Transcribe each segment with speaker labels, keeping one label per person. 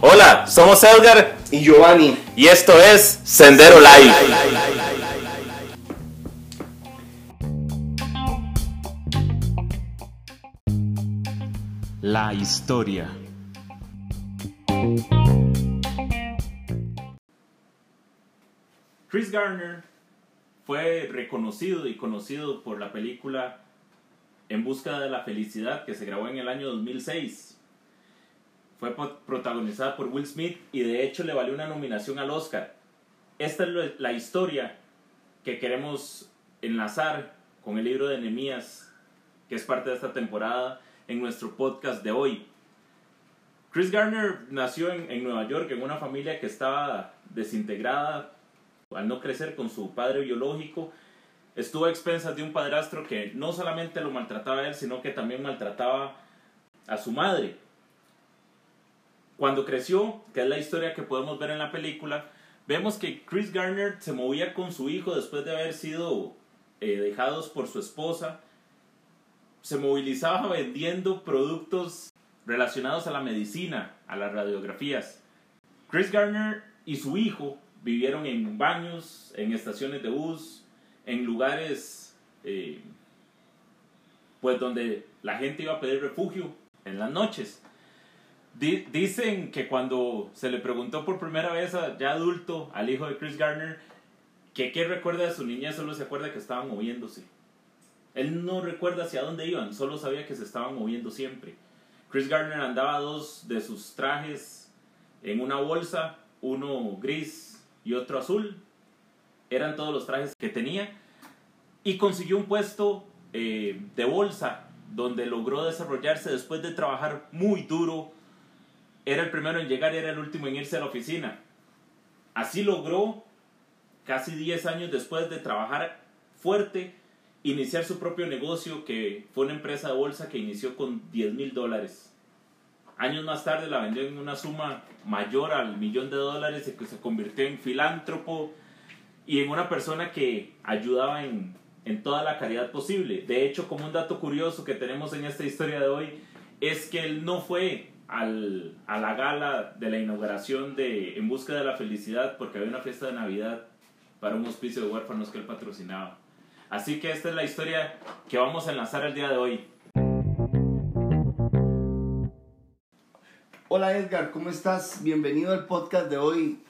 Speaker 1: Hola, somos Edgar
Speaker 2: Y Giovanni.
Speaker 1: y esto es Sendero Live.
Speaker 3: La historia.
Speaker 1: Chris Garner fue reconocido y conocido por la película En busca de la felicidad que se grabó en el año 2006. Fue protagonizada por Will Smith y de hecho le valió una nominación al Oscar. Esta es la historia que queremos enlazar con el libro de Nehemías, que es parte de esta temporada en nuestro podcast de hoy. Chris Garner nació en Nueva York en una familia que estaba desintegrada al no crecer con su padre biológico. Estuvo a expensas de un padrastro que no solamente lo maltrataba a él, sino que también maltrataba a su madre. Cuando creció, que es la historia que podemos ver en la película, vemos que Chris Garner se movía con su hijo después de haber sido eh, dejados por su esposa. Se movilizaba vendiendo productos relacionados a la medicina, a las radiografías. Chris Garner y su hijo vivieron en baños, en estaciones de bus, en lugares eh, pues donde la gente iba a pedir refugio en las noches. Di- dicen que cuando se le preguntó por primera vez a, ya adulto al hijo de Chris Garner que qué recuerda de su niñez, solo se acuerda que estaban moviéndose. Él no recuerda hacia dónde iban, solo sabía que se estaban moviendo siempre. Chris Garner andaba dos de sus trajes en una bolsa, uno gris y otro azul. Eran todos los trajes que tenía. Y consiguió un puesto eh, de bolsa donde logró desarrollarse después de trabajar muy duro. Era el primero en llegar y era el último en irse a la oficina. Así logró, casi 10 años después de trabajar fuerte, iniciar su propio negocio que fue una empresa de bolsa que inició con 10 mil dólares. Años más tarde la vendió en una suma mayor al millón de dólares y que se convirtió en filántropo y en una persona que ayudaba en, en toda la caridad posible. De hecho, como un dato curioso que tenemos en esta historia de hoy, es que él no fue al, a la gala de la inauguración de En Busca de la Felicidad porque había una fiesta de Navidad para un hospicio de huérfanos que él patrocinaba. Así que esta es la historia que vamos a enlazar el día de hoy.
Speaker 2: Hola Edgar, ¿cómo estás? Bienvenido al podcast de hoy.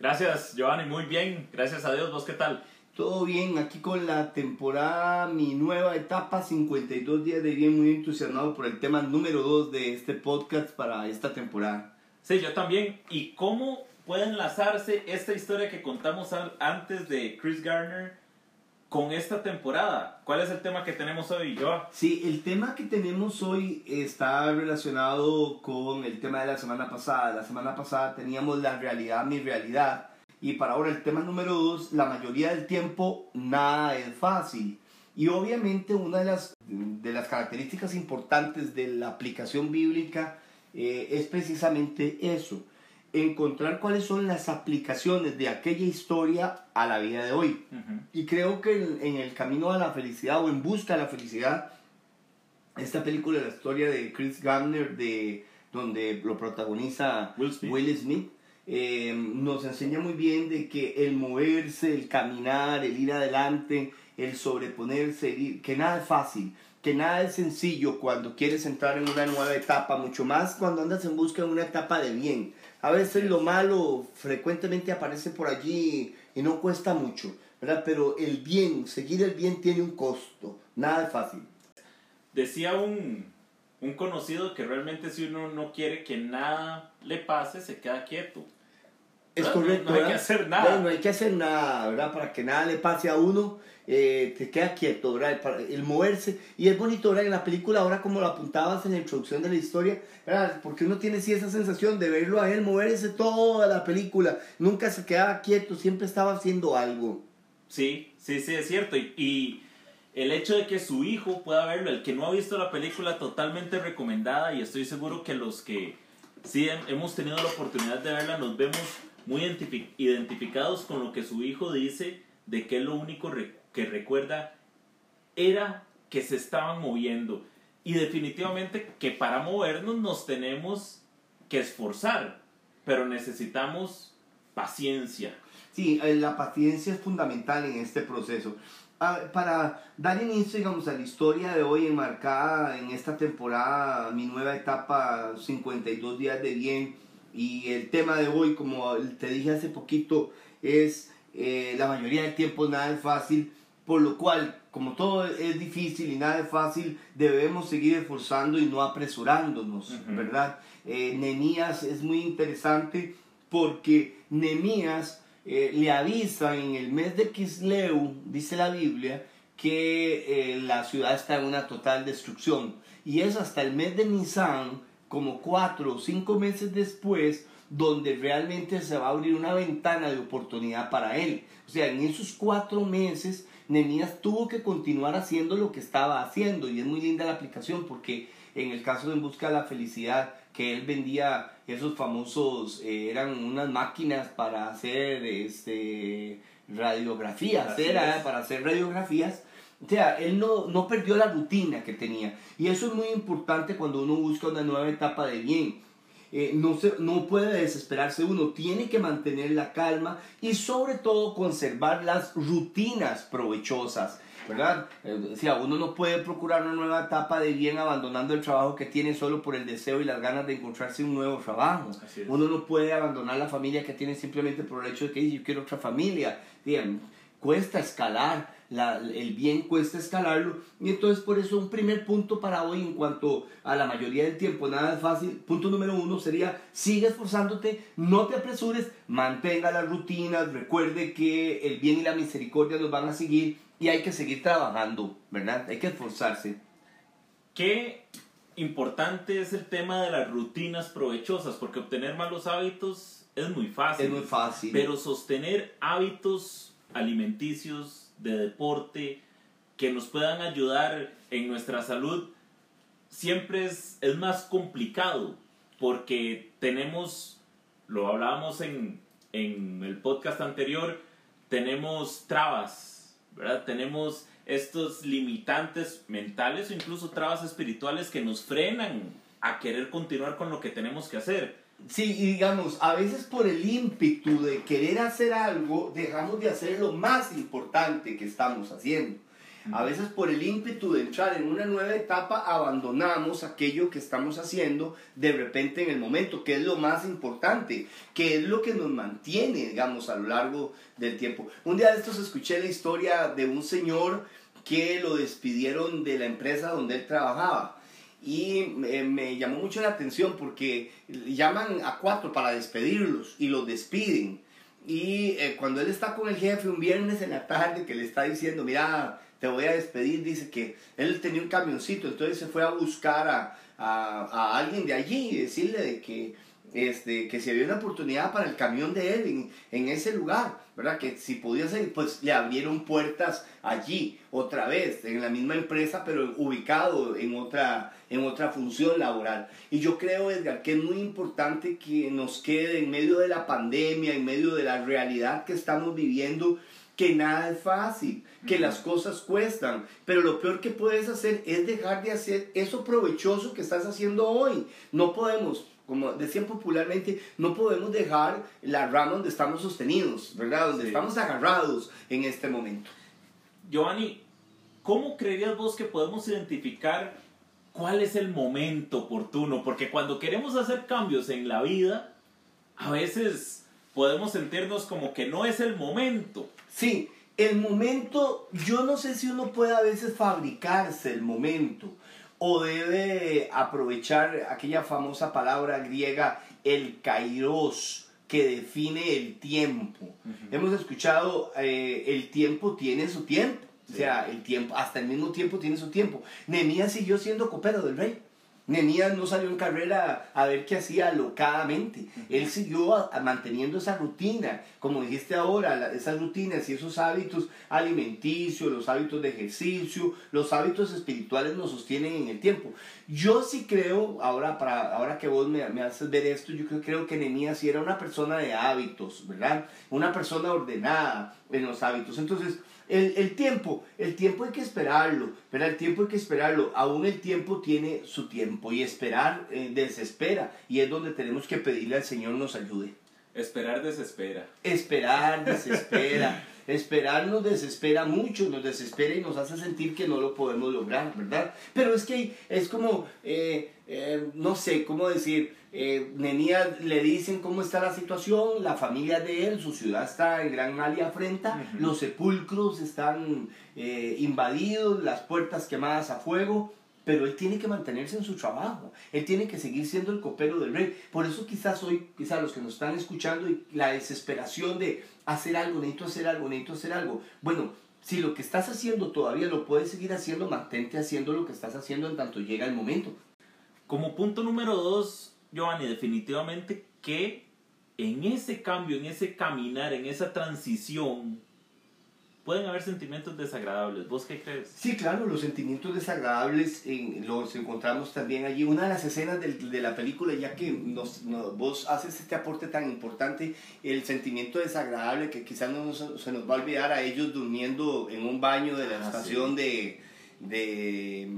Speaker 1: Gracias, Giovanni, muy bien. Gracias a Dios, ¿vos qué tal?
Speaker 2: Todo bien, aquí con la temporada, mi nueva etapa, 52 días de bien, muy entusiasmado por el tema número 2 de este podcast para esta temporada.
Speaker 1: Sí, yo también. ¿Y cómo puede enlazarse esta historia que contamos an- antes de Chris Garner con esta temporada? ¿Cuál es el tema que tenemos hoy, Joa?
Speaker 2: Sí, el tema que tenemos hoy está relacionado con el tema de la semana pasada. La semana pasada teníamos la realidad, mi realidad. Y para ahora el tema número dos, la mayoría del tiempo nada es fácil. Y obviamente una de las, de las características importantes de la aplicación bíblica eh, es precisamente eso, encontrar cuáles son las aplicaciones de aquella historia a la vida de hoy. Y creo que en, en el camino a la felicidad o en busca de la felicidad, esta película, la historia de Chris Gardner, de, donde lo protagoniza
Speaker 1: Will Smith.
Speaker 2: Will Smith, eh, nos enseña muy bien de que el moverse, el caminar, el ir adelante, el sobreponerse, el ir- que nada es fácil, que nada es sencillo cuando quieres entrar en una nueva etapa, mucho más cuando andas en busca de una etapa de bien. A veces lo malo frecuentemente aparece por allí y no cuesta mucho, ¿verdad? Pero el bien, seguir el bien tiene un costo, nada es fácil.
Speaker 1: Decía un, un conocido que realmente si uno no quiere que nada le pase, se queda quieto.
Speaker 2: Es correcto.
Speaker 1: no hay que hacer nada.
Speaker 2: No, no hay que hacer nada, ¿verdad? Para que nada le pase a uno, eh, te queda quieto, ¿verdad? Para- El moverse. Y es bonito, ¿verdad? En la película, ahora como lo apuntabas en la introducción de la historia, ¿verdad? Porque uno tiene sí esa sensación de verlo a él moverse toda la película. Nunca se quedaba quieto, siempre estaba haciendo algo.
Speaker 1: Sí, sí, sí, es cierto. Y, y el hecho de que su hijo pueda verlo, el que no ha visto la película, totalmente recomendada. Y estoy seguro que los que sí hem- hemos tenido la oportunidad de verla, nos vemos muy identifi- identificados con lo que su hijo dice de que lo único que recuerda era que se estaban moviendo. Y definitivamente que para movernos nos tenemos que esforzar, pero necesitamos paciencia.
Speaker 2: Sí, eh, la paciencia es fundamental en este proceso. Ah, para dar inicio, digamos, a la historia de hoy enmarcada en esta temporada, mi nueva etapa, 52 días de bien, y el tema de hoy, como te dije hace poquito, es eh, la mayoría del tiempo nada es fácil, por lo cual, como todo es difícil y nada es fácil, debemos seguir esforzando y no apresurándonos, ¿verdad? Eh, Nemías es muy interesante porque Nemías eh, le avisa en el mes de Kisleu, dice la Biblia, que eh, la ciudad está en una total destrucción. Y es hasta el mes de Nisan, como cuatro o cinco meses después, donde realmente se va a abrir una ventana de oportunidad para él. O sea, en esos cuatro meses, Nemías tuvo que continuar haciendo lo que estaba haciendo. Y es muy linda la aplicación porque en el caso de En Busca de la Felicidad, que él vendía esos famosos, eh, eran unas máquinas para hacer este, radiografías, era para hacer radiografías. O sea, él no, no perdió la rutina que tenía. Y eso es muy importante cuando uno busca una nueva etapa de bien. Eh, no, se, no puede desesperarse uno, tiene que mantener la calma y sobre todo conservar las rutinas provechosas. ¿verdad? Eh, uno no puede procurar una nueva etapa de bien abandonando el trabajo que tiene solo por el deseo y las ganas de encontrarse un nuevo trabajo. Uno no puede abandonar la familia que tiene simplemente por el hecho de que yo quiero otra familia. Bien, cuesta escalar, la, el bien cuesta escalarlo. Y entonces por eso un primer punto para hoy en cuanto a la mayoría del tiempo, nada es fácil. Punto número uno sería, sigue esforzándote, no te apresures, mantenga las rutinas, recuerde que el bien y la misericordia nos van a seguir y hay que seguir trabajando, ¿verdad? Hay que esforzarse.
Speaker 1: Qué importante es el tema de las rutinas provechosas, porque obtener malos hábitos es muy fácil.
Speaker 2: Es muy fácil.
Speaker 1: Pero sostener hábitos alimenticios, de deporte, que nos puedan ayudar en nuestra salud, siempre es, es más complicado, porque tenemos, lo hablábamos en, en el podcast anterior, tenemos trabas ¿verdad? Tenemos estos limitantes mentales o incluso trabas espirituales que nos frenan a querer continuar con lo que tenemos que hacer.
Speaker 2: Sí, y digamos, a veces por el ímpetu de querer hacer algo, dejamos de hacer lo más importante que estamos haciendo. A veces por el ímpetu de entrar en una nueva etapa abandonamos aquello que estamos haciendo de repente en el momento, que es lo más importante, que es lo que nos mantiene, digamos, a lo largo del tiempo. Un día de estos escuché la historia de un señor que lo despidieron de la empresa donde él trabajaba. Y me, llamó mucho la atención porque llaman a cuatro para despedirlos y los despiden. Y eh, cuando él está con el jefe un viernes en la tarde que le está diciendo, mira, te voy a despedir, dice que él tenía un camioncito, entonces se fue a buscar a, a, a alguien de allí y decirle de que, este, que si había una oportunidad para el camión de él en, en, ese lugar, ¿verdad? Que si podía ser, pues le abrieron puertas allí, otra vez, en la misma empresa, pero ubicado en otra, en otra función laboral. Y yo creo, Edgar, que es muy importante que nos quede en medio de la pandemia, en medio de la realidad que estamos viviendo, que nada es fácil, que las cosas cuestan, pero lo peor que puedes hacer es dejar de hacer eso provechoso que estás haciendo hoy. No podemos, como decían popularmente, no podemos dejar la rama donde estamos sostenidos, ¿verdad? Donde estamos agarrados en este momento.
Speaker 1: Giovanni, ¿cómo creerías vos que podemos identificar cuál es el momento oportuno? Porque cuando queremos hacer cambios en la vida, a veces podemos sentirnos como que no es el momento.
Speaker 2: Sí, el momento, yo no sé si uno puede a veces fabricarse el momento o debe aprovechar aquella famosa palabra griega, el kairos, que define el tiempo. Hemos escuchado, eh, el tiempo tiene su tiempo. O sea, el tiempo, hasta el mismo tiempo tiene su tiempo. Nehemías siguió siendo copero del rey. Nemías no salió en carrera a ver qué hacía alocadamente. Él siguió manteniendo esa rutina, como dijiste ahora, esas rutinas y esos hábitos alimenticios, los hábitos de ejercicio, los hábitos espirituales nos sostienen en el tiempo. Yo sí creo, ahora, para, ahora que vos me, me haces ver esto, yo creo, creo que Nemías sí era una persona de hábitos, ¿verdad? Una persona ordenada en los hábitos. Entonces, El, el, tiempo, el tiempo hay que esperarlo, pero el tiempo hay que esperarlo. Aún el tiempo tiene su tiempo y esperar eh, desespera y es donde tenemos que pedirle al Señor nos ayude.
Speaker 1: Esperar desespera.
Speaker 2: Esperar desespera. Esperar nos desespera mucho, nos desespera y nos hace sentir que no lo podemos lograr, ¿verdad? Pero es que es como, eh, eh, no sé, ¿cómo decir? Eh, le dicen cómo está la situación, la familia de él, su ciudad está en gran mal y afrenta, los sepulcros están eh, invadidos, las puertas quemadas a fuego, pero él tiene que mantenerse en su trabajo, él tiene que seguir siendo el copero del rey. Por eso quizás hoy, quizás los que nos están escuchando, y la desesperación de hacer algo, necesito hacer algo, necesito hacer algo. Bueno, si lo que estás haciendo todavía lo puedes seguir haciendo, mantente haciendo lo que estás haciendo en tanto llega el momento.
Speaker 1: Como punto número dos, Giovanni, definitivamente que en ese cambio, en ese caminar, en esa transición, pueden haber sentimientos desagradables. ¿Vos qué crees?
Speaker 2: Sí, claro, los sentimientos desagradables los encontramos también allí. Una de las escenas de, de la película, ya que nos, vos haces este aporte tan importante, el sentimiento desagradable que quizás no se nos va a olvidar a ellos durmiendo en un baño de la ah, estación de, de,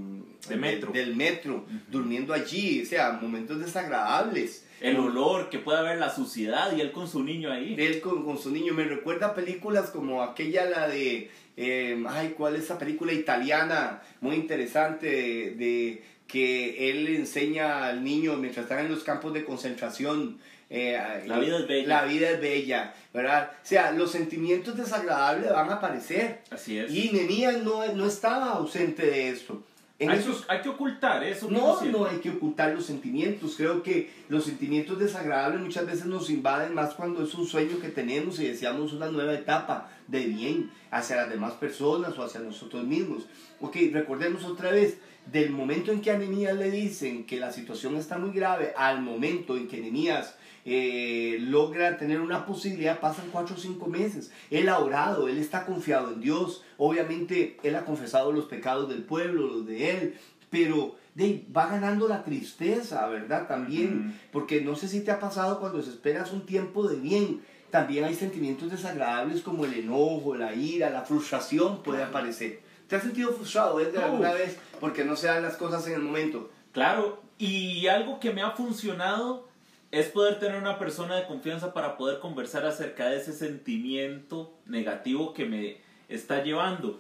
Speaker 1: metro.
Speaker 2: del metro, durmiendo allí, o sea, momentos desagradables
Speaker 1: el olor, que puede haber la suciedad y él con su niño ahí.
Speaker 2: Él con, con su niño. Me recuerda películas como aquella, la de. Eh, ay, ¿cuál es esa película italiana? Muy interesante de, que él enseña al niño mientras están en los campos de concentración.
Speaker 1: Eh, la vida es bella.
Speaker 2: La vida es bella, ¿verdad? O sea, los sentimientos desagradables van a aparecer.
Speaker 1: Así es.
Speaker 2: Y Nemías no, no estaba ausente de eso.
Speaker 1: Hay, que ocultar eso.
Speaker 2: No, no hay que ocultar los sentimientos. Creo que los sentimientos desagradables muchas veces nos invaden más cuando es un sueño que tenemos y deseamos una nueva etapa de bien hacia las demás personas o hacia nosotros mismos. Ok, recordemos otra vez, del momento en que a Nehemías le dicen que la situación está muy grave, al momento en que Nehemías eh, logra tener una posibilidad, pasan cuatro o cinco meses. Él ha orado, él está confiado en Dios. Obviamente, él ha confesado los pecados del pueblo, los de él, pero de, va ganando la tristeza, ¿verdad? También, porque no sé si te ha pasado cuando esperas un tiempo de bien. También hay sentimientos desagradables como el enojo, la ira, la frustración puede aparecer. ¿Te has sentido frustrado Edgar, alguna vez porque no se dan las cosas en el momento?
Speaker 1: Claro, y algo que me ha funcionado es poder tener una persona de confianza para poder conversar acerca de ese sentimiento negativo que me está llevando.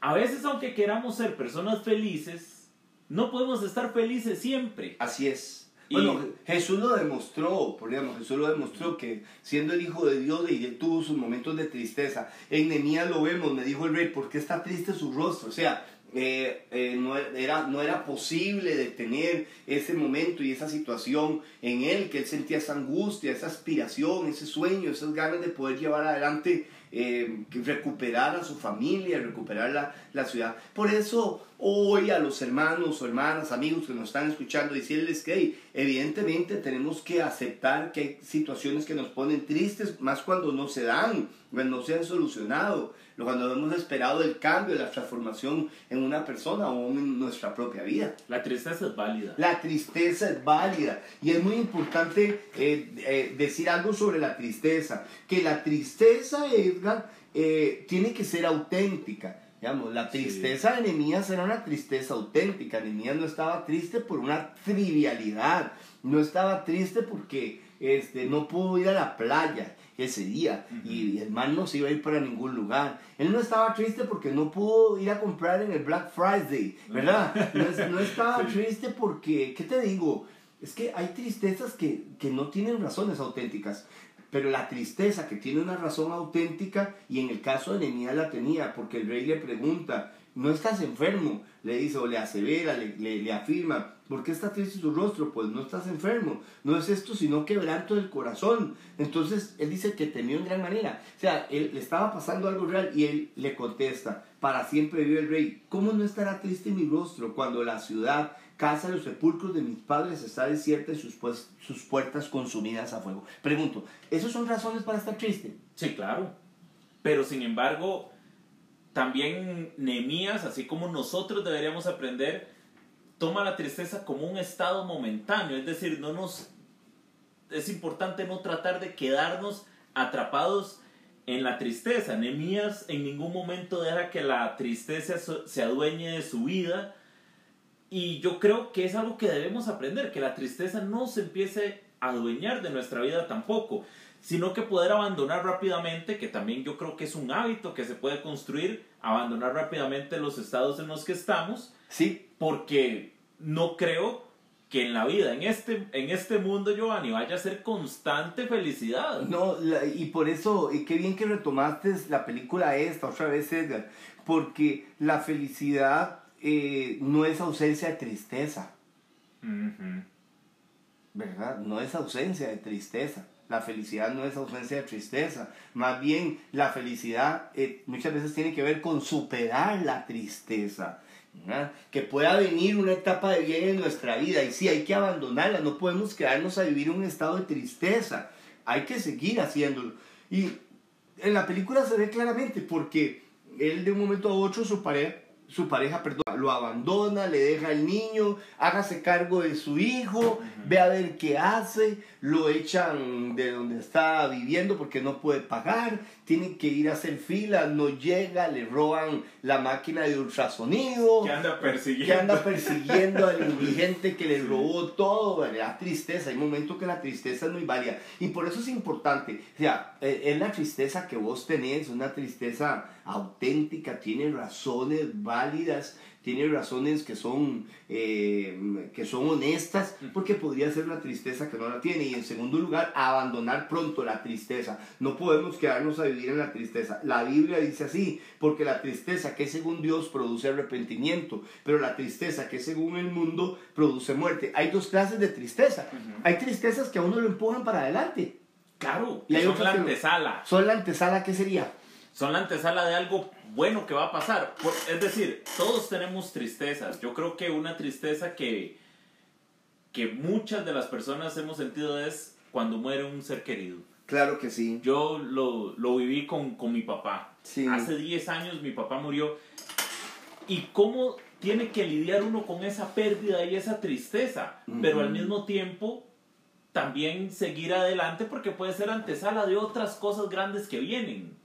Speaker 1: A veces, aunque queramos ser personas felices, no podemos estar felices siempre.
Speaker 2: Así es. Bueno, Jesús lo demostró, por ejemplo, Jesús lo demostró que siendo el Hijo de Dios y él tuvo sus momentos de tristeza. En Nemías lo vemos, me dijo el rey, ¿por qué está triste su rostro? O sea, eh, eh, no, era, no era posible detener ese momento y esa situación en él, que él sentía esa angustia, esa aspiración, ese sueño, esas ganas de poder llevar adelante, eh, recuperar a su familia, recuperar la, la, ciudad. Por eso hoy a los hermanos o hermanas, amigos que nos están escuchando, decirles que evidentemente tenemos que aceptar que hay situaciones que nos ponen tristes, más cuando no se dan, cuando no se han solucionado cuando hemos esperado el cambio, la transformación en una persona o en nuestra propia vida.
Speaker 1: La tristeza es válida.
Speaker 2: La tristeza es válida. Y es muy importante eh, eh, decir algo sobre la tristeza. Que la tristeza, Edgar, eh, tiene que ser auténtica. Digamos, la tristeza de Nehemías era una tristeza auténtica. Nehemías no estaba triste por una trivialidad. No estaba triste porque este, no pudo ir a la playa ese día y el man no se iba a ir para ningún lugar. Él no estaba triste porque no pudo ir a comprar en el Black Friday, ¿verdad? No, estaba triste porque, ¿qué te digo? Es que hay tristezas que, que no tienen razones auténticas. Pero la tristeza que tiene una razón auténtica, y en el caso de Nehemías la tenía, porque el rey le pregunta, no estás enfermo, le dice, o le asevera, le, le, afirma, ¿por qué está triste su rostro? Pues no estás enfermo, no es esto sino quebranto del corazón. Entonces él dice que temió en gran manera, o sea, le estaba pasando algo real y él le contesta, para siempre vive el rey, ¿cómo no estará triste mi rostro cuando la ciudad, casa de los sepulcros de mis padres está desierta y sus, pues, sus puertas consumidas a fuego? Pregunto, ¿esas son razones para estar triste?
Speaker 1: Sí, claro, pero sin embargo también Nemías, así como nosotros deberíamos aprender, toma la tristeza como un estado momentáneo, es decir, no nos es importante no tratar de quedarnos atrapados en la tristeza. Nehemías en ningún momento deja que la tristeza se adueñe de su vida. Y yo creo que es algo que debemos aprender, que la tristeza no se empiece a adueñar de nuestra vida tampoco, sino que poder abandonar rápidamente, que también yo creo que es un hábito que se puede construir, abandonar rápidamente los estados en los que estamos.
Speaker 2: Sí.
Speaker 1: Porque no creo que en la vida, en este, en este mundo, Giovanni, vaya a ser constante felicidad.
Speaker 2: No, y por eso, y qué bien que retomaste la película esta otra vez, Edgar, porque la felicidad eh, no es ausencia de tristeza. ¿Verdad? No es ausencia de tristeza. La felicidad no es ausencia de tristeza. Más bien, la felicidad eh, muchas veces tiene que ver con superar la tristeza que pueda venir una etapa de bien en nuestra vida y sí, hay que abandonarla, no podemos quedarnos a vivir un estado de tristeza, hay que seguir haciéndolo. Y en la película se ve claramente porque él de un momento a otro su pareja, su pareja perdón, lo abandona, le deja al niño, hágase cargo de su hijo, ve a ver qué hace, lo echan de donde está viviendo porque no puede pagar, tiene que ir a hacer fila, no llega, le roban la máquina de ultrasonido.
Speaker 1: Que anda persiguiendo.
Speaker 2: Que anda persiguiendo al indigente que le robó todo, la tristeza, hay momentos que la tristeza es muy válida. Y por eso es importante, o sea, e, es la tristeza que vos tenés, una tristeza auténtica, tiene razones válidas tiene razones que son, eh, que son honestas, porque podría ser una tristeza que no la tiene. Y en segundo lugar, abandonar pronto la tristeza. No podemos quedarnos a vivir en la tristeza. La Biblia dice así, porque la tristeza que según Dios produce arrepentimiento, pero la tristeza que según el mundo produce muerte. Hay dos clases de tristeza. Hay tristezas que a uno lo empujan para adelante.
Speaker 1: Claro, y hay son la antesala.
Speaker 2: Son la antesala, ¿qué sería?
Speaker 1: Son la antesala de algo bueno que va a pasar. Es decir, todos tenemos tristezas. Yo creo que una tristeza que, que muchas de las personas hemos sentido es cuando muere un ser querido.
Speaker 2: Claro que sí.
Speaker 1: Yo lo, lo viví con, con, mi papá. Hace 10 años mi papá murió. ¿Y cómo tiene que lidiar uno con esa pérdida y esa tristeza? Pero al mismo tiempo también seguir adelante porque puede ser antesala de otras cosas grandes que vienen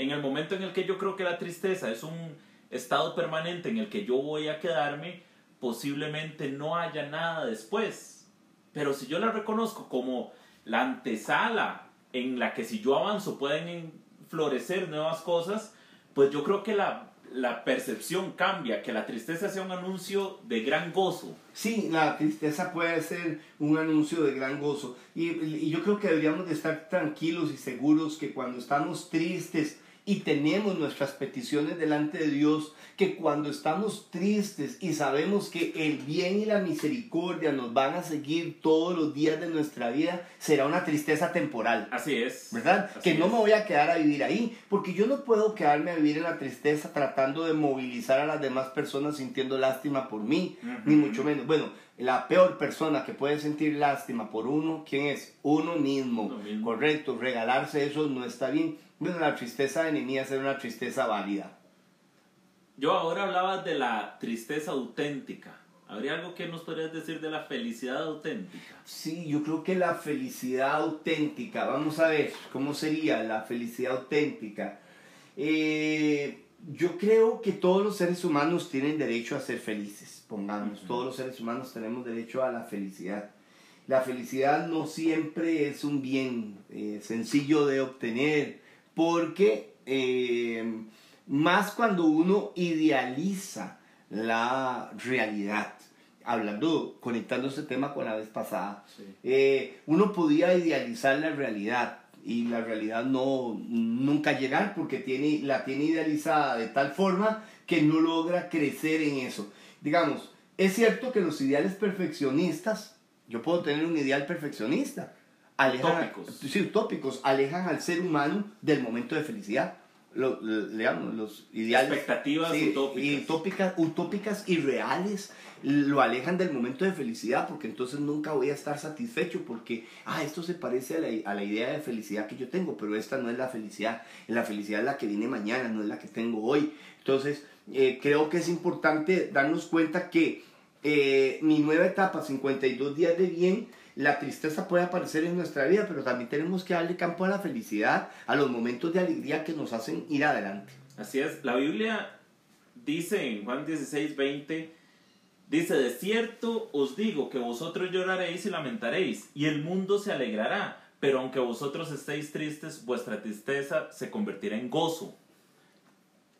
Speaker 1: en el momento en el que yo creo que la tristeza es un estado permanente en el que yo voy a quedarme, posiblemente no haya nada después. Pero si yo la reconozco como la antesala en la que si yo avanzo pueden florecer nuevas cosas, pues yo creo que la, la percepción cambia, que la tristeza sea un anuncio de gran gozo.
Speaker 2: Sí, la tristeza puede ser un anuncio de gran gozo. Y, y yo creo que deberíamos de estar tranquilos y seguros que cuando estamos tristes, y tenemos nuestras peticiones delante de Dios, que cuando estamos tristes y sabemos que el bien y la misericordia nos van a seguir todos los días de nuestra vida, será una tristeza temporal.
Speaker 1: Así es.
Speaker 2: ¿Verdad? que no me voy a quedar a vivir ahí, porque yo no puedo quedarme a vivir en la tristeza tratando de movilizar a las demás personas sintiendo lástima por mí, ni mucho menos. Bueno, la peor persona que puede sentir lástima por uno, ¿quién es? Uno mismo. Correcto, regalarse eso no está bien bueno, la tristeza de Nehemías era una tristeza válida.
Speaker 1: Yo ahora hablaba de la tristeza auténtica. ¿Habría algo que nos podrías decir de la felicidad auténtica?
Speaker 2: Sí, yo creo que la felicidad auténtica, vamos a ver, ¿cómo sería la felicidad auténtica? Eh, yo creo que todos los seres humanos tienen derecho a ser felices, pongamos, todos los seres humanos tenemos derecho a la felicidad. La felicidad no siempre es un bien eh, sencillo de obtener, porque eh, más cuando uno idealiza la realidad, hablando, conectando ese tema con la vez pasada, eh, uno podía idealizar la realidad y la realidad no nunca llegar porque tiene, la tiene idealizada de tal forma que no logra crecer en eso. Digamos, es cierto que los ideales perfeccionistas, yo puedo tener un ideal perfeccionista, alejan, sí, utópicos, alejan al ser humano del momento de felicidad. Lo, los ideales.
Speaker 1: Expectativas
Speaker 2: utópicas. utópicas. y reales lo alejan del momento de felicidad porque entonces nunca voy a estar satisfecho porque, ah, esto se parece a la, a la idea de felicidad que yo tengo, pero esta no es la felicidad. La felicidad es la que viene mañana, no es la que tengo hoy. Entonces, eh, creo que es importante darnos cuenta que eh, mi nueva etapa, 52 días de bien, la tristeza puede aparecer en nuestra vida, pero también tenemos que darle campo a la felicidad, a los momentos de alegría que nos hacen ir adelante.
Speaker 1: Así es, la Biblia dice en Juan 16, 20, dice, de cierto os digo que vosotros lloraréis y lamentaréis, y el mundo se alegrará, pero aunque vosotros estéis tristes, vuestra tristeza se convertirá en gozo.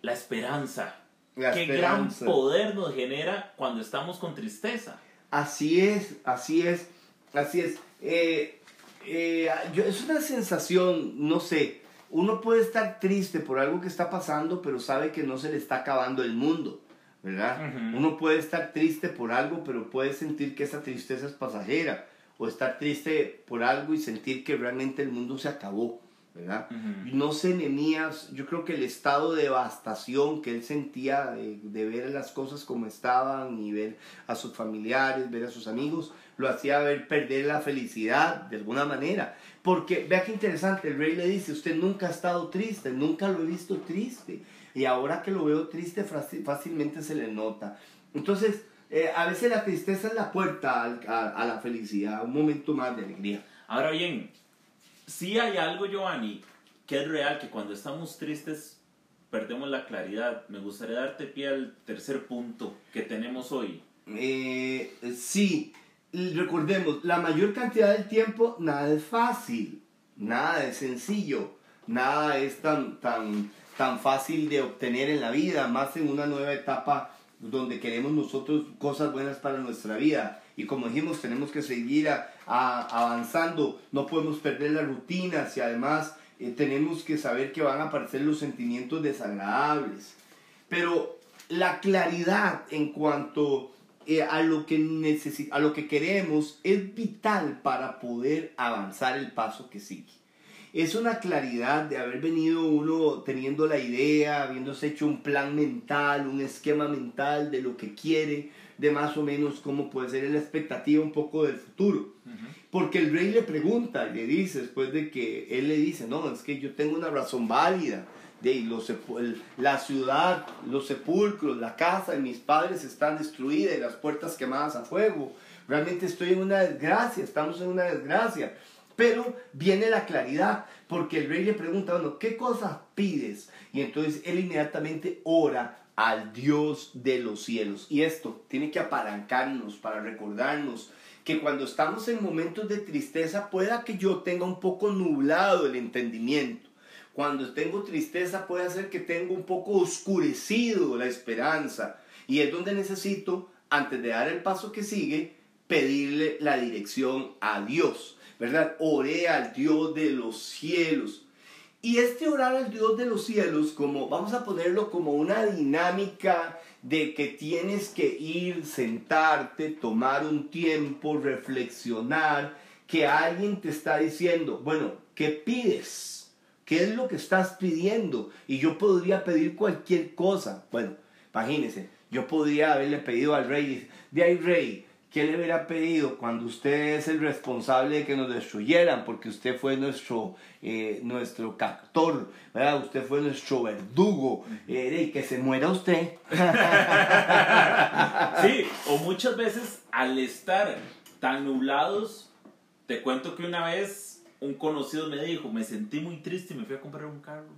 Speaker 1: La esperanza.
Speaker 2: La
Speaker 1: Qué
Speaker 2: esperanza.
Speaker 1: gran poder nos genera cuando estamos con tristeza.
Speaker 2: Así es, así es, así es. Eh, eh, yo, es una sensación, no sé, uno puede estar triste por algo que está pasando, pero sabe que no se le está acabando el mundo, ¿verdad? Uno puede estar triste por algo, pero puede sentir que esa tristeza es pasajera, o estar triste por algo y sentir que realmente el mundo se acabó, No sé, Nehemías, yo creo que el estado de devastación que él sentía de, de ver las cosas como estaban y ver a sus familiares, ver a sus amigos, lo hacía ver perder la felicidad de alguna manera. Porque vea qué interesante, el rey le dice, usted nunca ha estado triste, nunca lo he visto triste. Y ahora que lo veo triste, fácil- fácilmente se le nota. Entonces, eh, a veces la tristeza es la puerta a, a la felicidad, a un momento más de alegría.
Speaker 1: Ahora bien, si hay algo, Giovanni, que es real, que cuando estamos tristes perdemos la claridad. Me gustaría darte pie al tercer punto que tenemos hoy.
Speaker 2: Eh, sí, y recordemos, la mayor cantidad del tiempo nada es fácil, nada es sencillo, nada es tan, tan, tan fácil de obtener en la vida, más en una nueva etapa donde queremos nosotros cosas buenas para nuestra vida. Y como dijimos, tenemos que seguir a- a- avanzando, no podemos perder las rutinas y además eh, tenemos que saber que van a aparecer los sentimientos desagradables. Pero la claridad en cuanto eh, a, lo que a lo que queremos es vital para poder avanzar el paso que sigue. Es una claridad de haber venido uno teniendo la idea, habiéndose hecho un plan mental, un esquema mental de lo que quiere, de más o menos cómo puede ser la expectativa un poco del futuro. Porque el rey le pregunta y le dice, después de que él le dice, no, es que yo tengo una razón válida. De los la ciudad, los sepulcros, la casa de mis padres están destruidas y las puertas quemadas a fuego. Realmente estoy en una desgracia, estamos en una desgracia. Pero viene la claridad, porque el rey le pregunta, bueno, ¿qué cosas pides? Y entonces él inmediatamente ora al Dios de los cielos. Y esto tiene que apalancarnos para recordarnos que cuando estamos en momentos de tristeza pueda que yo tenga un poco nublado el entendimiento. Cuando tengo tristeza puede hacer que tenga un poco oscurecido la esperanza. Y es donde necesito, antes de dar el paso que sigue, pedirle la dirección a Dios. ¿Verdad? Oré al Dios de los cielos. Y este orar al Dios de los cielos, como vamos a ponerlo como una dinámica de que tienes que ir, sentarte, tomar un tiempo, reflexionar, que alguien te está diciendo, bueno, ¿qué pides? ¿Qué es lo que estás pidiendo? Y yo podría pedir cualquier cosa. Bueno, imagínese, yo podría haberle pedido al rey, de ahí rey, ¿qué le hubiera pedido cuando usted es el responsable de que nos destruyeran? Porque usted fue nuestro, eh, nuestro captor, ¿verdad? Usted fue nuestro verdugo. Eh, y que se muera usted.
Speaker 1: Sí, o muchas veces al estar tan nublados, te cuento que una vez un conocido me dijo, me sentí muy triste y me fui a comprar un carro.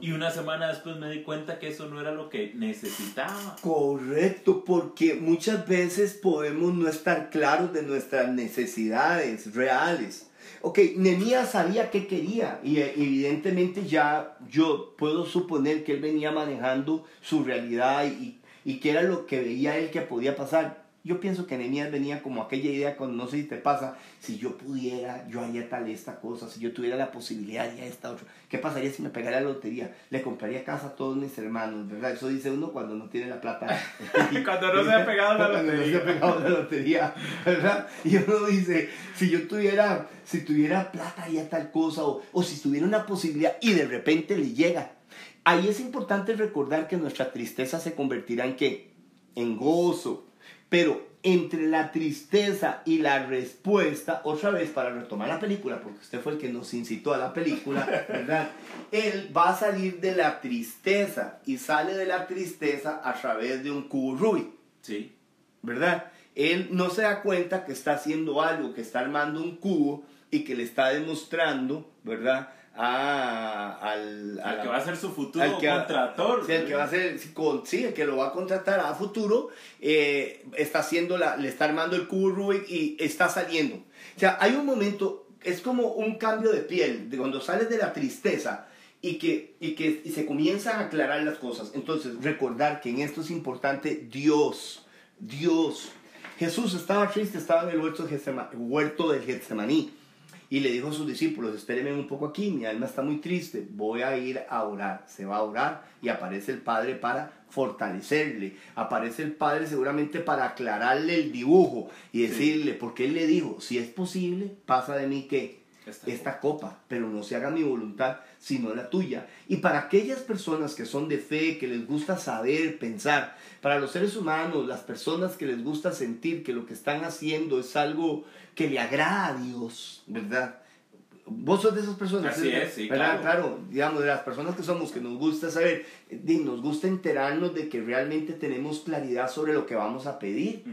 Speaker 1: Y una semana después me di cuenta que eso no era lo que necesitaba.
Speaker 2: Correcto, porque muchas veces podemos no estar claros de nuestras necesidades reales. Ok, Nemías sabía qué quería y eh, evidentemente ya yo puedo suponer que él venía manejando su realidad y, y qué era lo que veía él que podía pasar. Yo pienso que Nemías venía como aquella idea cuando no sé si te pasa, si yo pudiera, yo haría tal esta cosa, si yo tuviera la posibilidad de esta otra. ¿Qué pasaría si me pegara la lotería? Le compraría casa a todos mis hermanos, ¿verdad? Eso dice uno cuando no tiene la plata.
Speaker 1: Cuando no se ha pegado la
Speaker 2: Cuando no
Speaker 1: lotería.
Speaker 2: se ha pegado la lotería, ¿verdad? Y uno dice, si yo tuviera, si tuviera plata haría tal cosa, o, o si tuviera una posibilidad y de repente le llega. Ahí es importante recordar que nuestra tristeza se convertirá en qué? En gozo. Pero entre la tristeza y la respuesta, otra vez para retomar la película, porque usted fue el que nos incitó a la película, ¿verdad? Él va a salir de la tristeza y sale de la tristeza a través de un cubo Rubik.
Speaker 1: Sí.
Speaker 2: ¿verdad? él no se da cuenta que está haciendo algo, que está armando un cubo y que le está demostrando, ¿verdad? A, al,
Speaker 1: al que va a ser su futuro contrator.
Speaker 2: Sí, el que va a ser, sí, el que lo va a contratar a futuro, eh, está haciendo la, le está armando el cubo Rubik y está saliendo. O sea, hay un momento, es como un cambio de piel, de cuando sales de la tristeza y que, y que y se comienzan a aclarar las cosas. Entonces, recordar que en esto es importante Dios, Dios. Jesús estaba triste, estaba en el huerto, huerto del Getsemaní y le dijo a sus discípulos, espérenme un poco aquí, mi alma está muy triste, voy a ir a orar. Se va a orar y aparece el Padre para fortalecerle, aparece el Padre seguramente para aclararle el dibujo y decirle, porque Él le dijo, si es posible, pasa de mí que esta, copa, pero no se haga mi voluntad, sino la tuya. Y para aquellas personas que son de fe, que les gusta saber, pensar, para los seres humanos, las personas que les gusta sentir que lo que están haciendo es algo que le agrada a Dios, ¿verdad? Vos sos de esas personas.
Speaker 1: Así es, sí,
Speaker 2: ¿verdad? Claro. digamos, de las personas que somos, que nos gusta saber, nos gusta enterarnos de que realmente tenemos claridad sobre lo que vamos a pedir.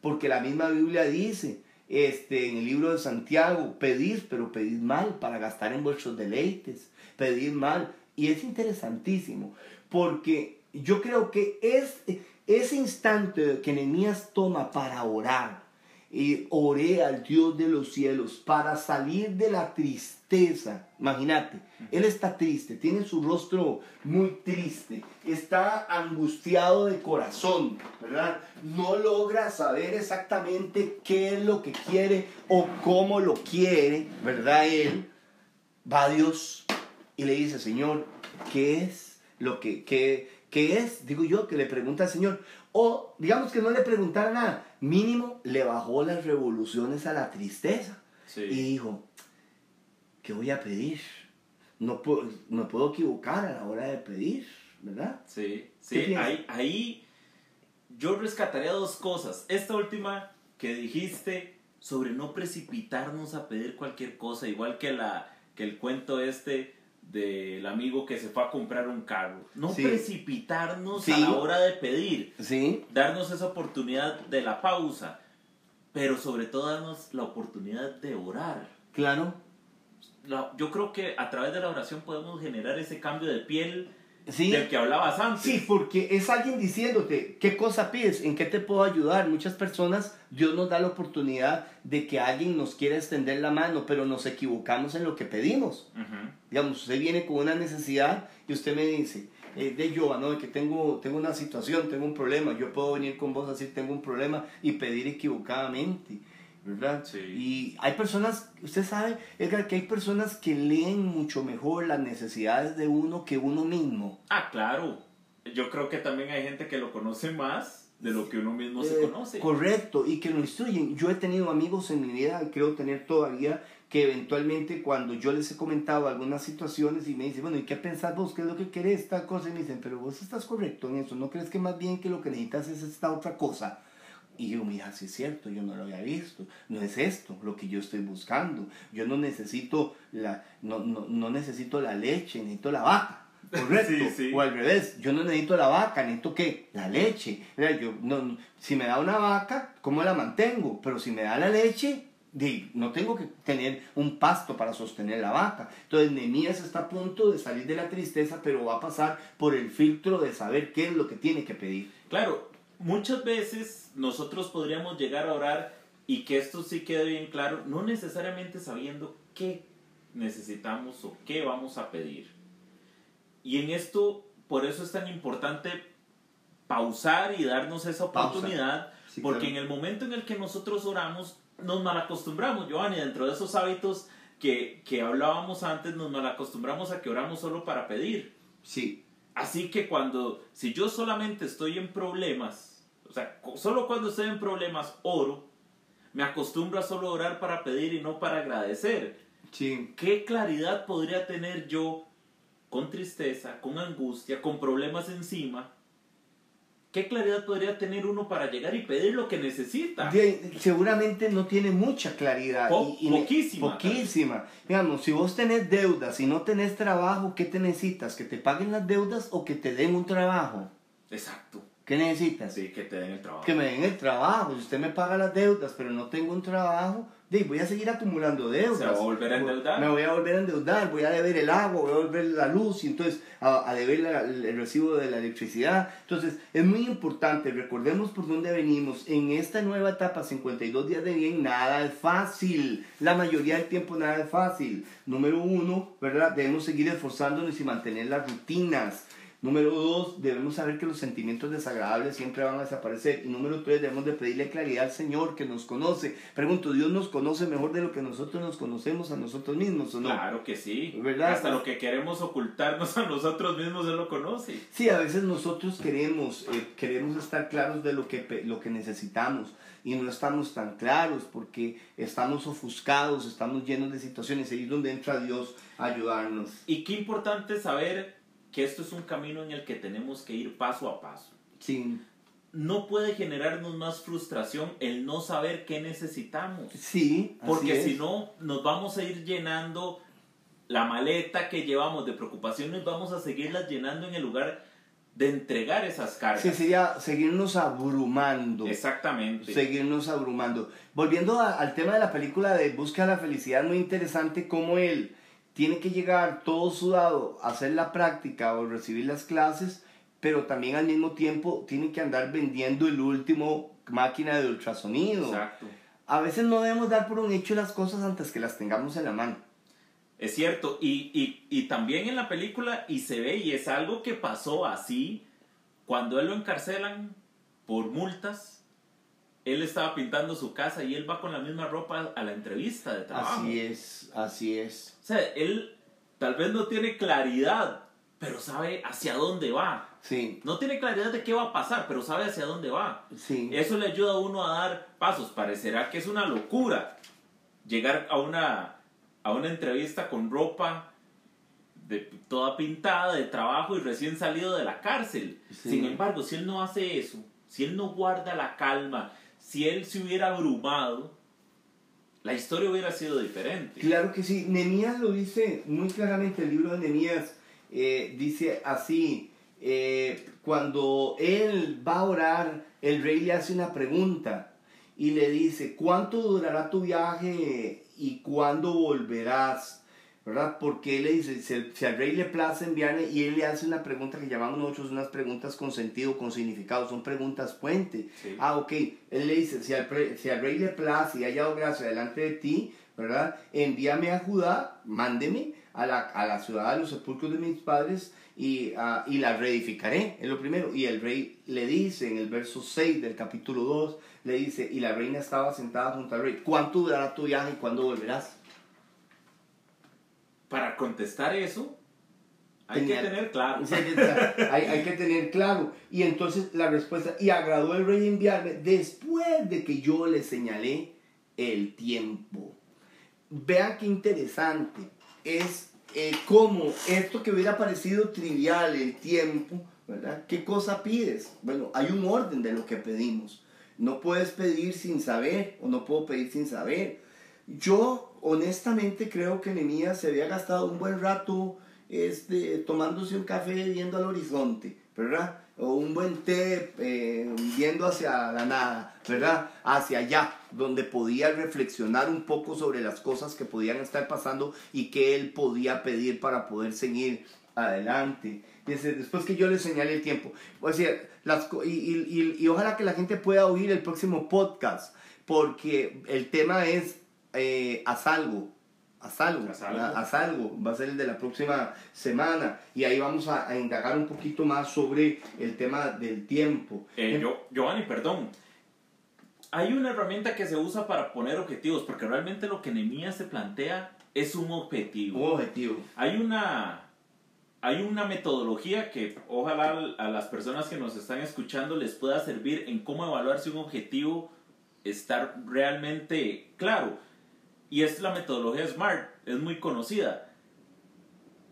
Speaker 2: Porque la misma Biblia dice, este, en el libro de Santiago, pedid, pero pedid mal para gastar en vuestros deleites, pedid mal. Y es interesantísimo, porque yo creo que es, ese instante que Nehemías toma para orar, y oré al Dios de los cielos para salir de la tristeza. Imagínate, él está triste, tiene su rostro muy triste, está angustiado de corazón, ¿verdad? No logra saber exactamente qué es lo que quiere o cómo lo quiere, ¿verdad? Él va a Dios y le dice, Señor, ¿qué es lo que, qué, qué es? Digo yo, que le pregunta al Señor, o digamos que no le preguntara nada, mínimo le bajó las revoluciones a la tristeza. Y dijo, ¿qué voy a pedir? No puedo, no puedo equivocar a la hora de pedir, ¿verdad?
Speaker 1: Sí, sí, ahí, ahí yo rescataría dos cosas. Esta última que dijiste sobre no precipitarnos a pedir cualquier cosa, igual que, la, que el cuento este del amigo que se fue a comprar un carro. No precipitarnos a la hora de pedir.
Speaker 2: Sí.
Speaker 1: Darnos esa oportunidad de la pausa. Pero sobre todo darnos la oportunidad de orar.
Speaker 2: Claro.
Speaker 1: yo creo que a través de la oración podemos generar ese cambio de piel del que hablabas antes.
Speaker 2: Sí, porque es alguien diciéndote, ¿qué cosa pides? ¿En qué te puedo ayudar? Muchas personas, Dios nos da la oportunidad de que alguien nos quiera extender la mano, pero nos equivocamos en lo que pedimos. Digamos, usted viene con una necesidad y usted me dice, eh, de yo, ¿no? De que tengo, tengo una situación, tengo un problema, yo puedo venir con vos a decir tengo un problema y pedir equivocadamente. ¿Verdad? Y hay personas, usted sabe, Edgar, que hay personas que leen mucho mejor las necesidades de uno que uno mismo.
Speaker 1: Ah, claro. Yo creo que también hay gente que lo conoce más de lo que uno mismo se eh, conoce.
Speaker 2: Correcto, y que lo instruyen. Yo he tenido amigos en mi vida, creo tener todavía, que eventualmente cuando yo les he comentado algunas situaciones y me dicen, bueno, ¿y qué pensás vos? ¿Qué es lo que querés esta cosa? Y me dicen, pero vos estás correcto en eso, ¿no crees que más bien que lo que necesitas es esta otra cosa? Y yo, mira, sí es cierto, yo no lo había visto. No es esto lo que yo estoy buscando. Yo no necesito la, no, no, no necesito la leche, necesito la vaca. Correcto. O al revés, yo no necesito la vaca, necesito qué? La leche. Yo, no, si me da una vaca, ¿cómo la mantengo? Pero si me da la leche, no tengo que tener un pasto para sostener la vaca. Entonces Nemías está a punto de salir de la tristeza, pero va a pasar por el filtro de saber qué es lo que tiene que pedir.
Speaker 1: Claro, muchas veces nosotros podríamos llegar a orar y que esto sí quede bien claro, no necesariamente sabiendo qué necesitamos o qué vamos a pedir. Y en esto, por eso es tan importante pausar y darnos esa oportunidad, porque en el momento en el que nosotros oramos, nos malacostumbramos, Giovanni, dentro de esos hábitos que, que hablábamos antes, nos malacostumbramos a que oramos solo para pedir.
Speaker 2: Sí.
Speaker 1: Así que cuando, si yo solamente estoy en problemas, o sea, solo cuando estoy en problemas oro, me acostumbro a solo orar para pedir y no para agradecer.
Speaker 2: Sí.
Speaker 1: ¿Qué claridad podría tener yo con tristeza, con angustia, con problemas encima? ¿Qué claridad podría tener uno para llegar y pedir lo que necesita?
Speaker 2: seguramente no tiene mucha claridad.
Speaker 1: poquísima.
Speaker 2: Poquísima. Digamos, si vos tenés deudas y no tenés trabajo, ¿qué te necesitas? ¿Que te paguen las deudas o que te den un trabajo?
Speaker 1: Exacto.
Speaker 2: ¿Qué necesitas?
Speaker 1: Sí, que te den el trabajo.
Speaker 2: Que me den el trabajo. Si usted me paga las deudas, pero no tengo un trabajo, de, voy a seguir acumulando deudas.
Speaker 1: Se va a volver a endeudar.
Speaker 2: Me voy a volver a endeudar, voy a deber el agua, voy a deber la luz y entonces a, a deber la- el recibo de la electricidad. Entonces es muy importante, recordemos por dónde venimos. En esta nueva etapa, 52 días de bien, nada es fácil. La mayoría del tiempo nada es fácil. Número uno, ¿verdad? Debemos seguir esforzándonos y mantener las rutinas. Número dos, debemos saber que los sentimientos desagradables siempre van a desaparecer. Y número tres, debemos de pedirle claridad al Señor que nos conoce. Pregunto, ¿Dios nos conoce mejor de lo que nosotros nos conocemos a nosotros mismos o no?
Speaker 1: Claro que sí.
Speaker 2: ¿Verdad?
Speaker 1: Hasta lo que queremos ocultarnos a nosotros mismos Él lo conoce.
Speaker 2: Sí, a veces nosotros queremos, eh, queremos estar claros de lo que, lo que necesitamos y no estamos tan claros porque estamos ofuscados, estamos llenos de situaciones. Ahí es donde entra Dios a ayudarnos.
Speaker 1: Y qué importante saber que esto es un camino en el que tenemos que ir paso a paso.
Speaker 2: Sí,
Speaker 1: No puede generarnos más frustración el no saber qué necesitamos.
Speaker 2: sí
Speaker 1: Porque si no, nos vamos a ir llenando la maleta que llevamos de preocupaciones, vamos a seguirlas llenando en el lugar de entregar esas cargas.
Speaker 2: Sí, sería seguirnos abrumando.
Speaker 1: Exactamente.
Speaker 2: seguirnos abrumando. Volviendo a- al tema de la película de Busca la Felicidad, muy interesante cómo él tiene que llegar todo sudado a hacer la práctica o recibir las clases, pero también al mismo tiempo tiene que andar vendiendo el último máquina de ultrasonido.
Speaker 1: Exacto.
Speaker 2: A veces no debemos dar por un hecho las cosas antes que las tengamos en la mano.
Speaker 1: Es cierto, y, y, y también en la película, y se ve, y es algo que pasó así, cuando él lo encarcelan por multas, él estaba pintando su casa y él va con la misma ropa a la entrevista de trabajo.
Speaker 2: Así es, así es.
Speaker 1: O sea, él tal vez no tiene claridad, pero sabe hacia dónde va.
Speaker 2: Sí,
Speaker 1: No tiene claridad de qué va a pasar, pero sabe hacia dónde va.
Speaker 2: sí.
Speaker 1: Eso le ayuda a uno a dar pasos. Parecerá que es una locura llegar a una, a una entrevista con ropa de, toda pintada de trabajo y recién salido de la cárcel.
Speaker 2: Sí.
Speaker 1: Sin embargo, si él no hace eso, si él no guarda la calma, si él se hubiera abrumado, la historia hubiera sido diferente.
Speaker 2: Claro que sí. Nemías lo dice muy claramente, el libro de Nemías eh, dice así, eh, cuando él va a orar, el rey le hace una pregunta y le dice, ¿cuánto durará tu viaje y cuándo volverás? ¿Verdad? Porque él le dice, si, al rey le place enviarle, y él le hace una pregunta que llamamos nosotros unas preguntas con sentido, con significado, son preguntas puente.
Speaker 1: Sí.
Speaker 2: Ah, ok. Él le dice, si al, pre- si al rey le place y haya dado gracia delante de ti, ¿verdad? Envíame a Judá, mándeme a la, a la ciudad de los sepulcros de mis padres y, ah, y la reedificaré. Es lo primero. Y el rey le dice en el verso 6 del capítulo 2, le dice, y la reina estaba sentada junto al rey, ¿cuánto durará tu viaje y cuándo volverás?
Speaker 1: Para contestar eso, hay
Speaker 2: Tenía-
Speaker 1: que tener claro.
Speaker 2: Hay, hay que tener claro. Y entonces la respuesta, y agradó el rey enviarme después de que yo le señalé el tiempo. Vean qué interesante. Es eh, como esto que hubiera parecido trivial, el tiempo, ¿verdad? ¿Qué cosa pides? Bueno, hay un orden de lo que pedimos. No puedes pedir sin saber o no puedo pedir sin saber. Yo honestamente creo que Nehemías se había gastado un buen rato este, tomándose un café viendo al horizonte, ¿verdad? O un buen té eh, viendo hacia la nada, ¿verdad? Hacia allá, donde podía reflexionar un poco sobre las cosas que podían estar pasando y que él podía pedir para poder seguir adelante. Dice, después que yo le señale el tiempo. O sea, las, y- y- y ojalá que la gente pueda oír el próximo podcast, porque el tema es eh. Haz algo, Haz algo. ¿verdad? haz algo, va a ser el de la próxima semana y ahí vamos a, a indagar un poquito más sobre el tema del tiempo.
Speaker 1: Eh, yo, Giovanni, perdón. Hay una herramienta que se usa para poner objetivos, porque realmente lo que Nehemías se plantea es un objetivo.
Speaker 2: Un objetivo.
Speaker 1: Hay una, hay una metodología que ojalá a las personas que nos están escuchando les pueda servir en cómo evaluar si un objetivo está realmente claro. Y es la metodología SMART, es muy conocida.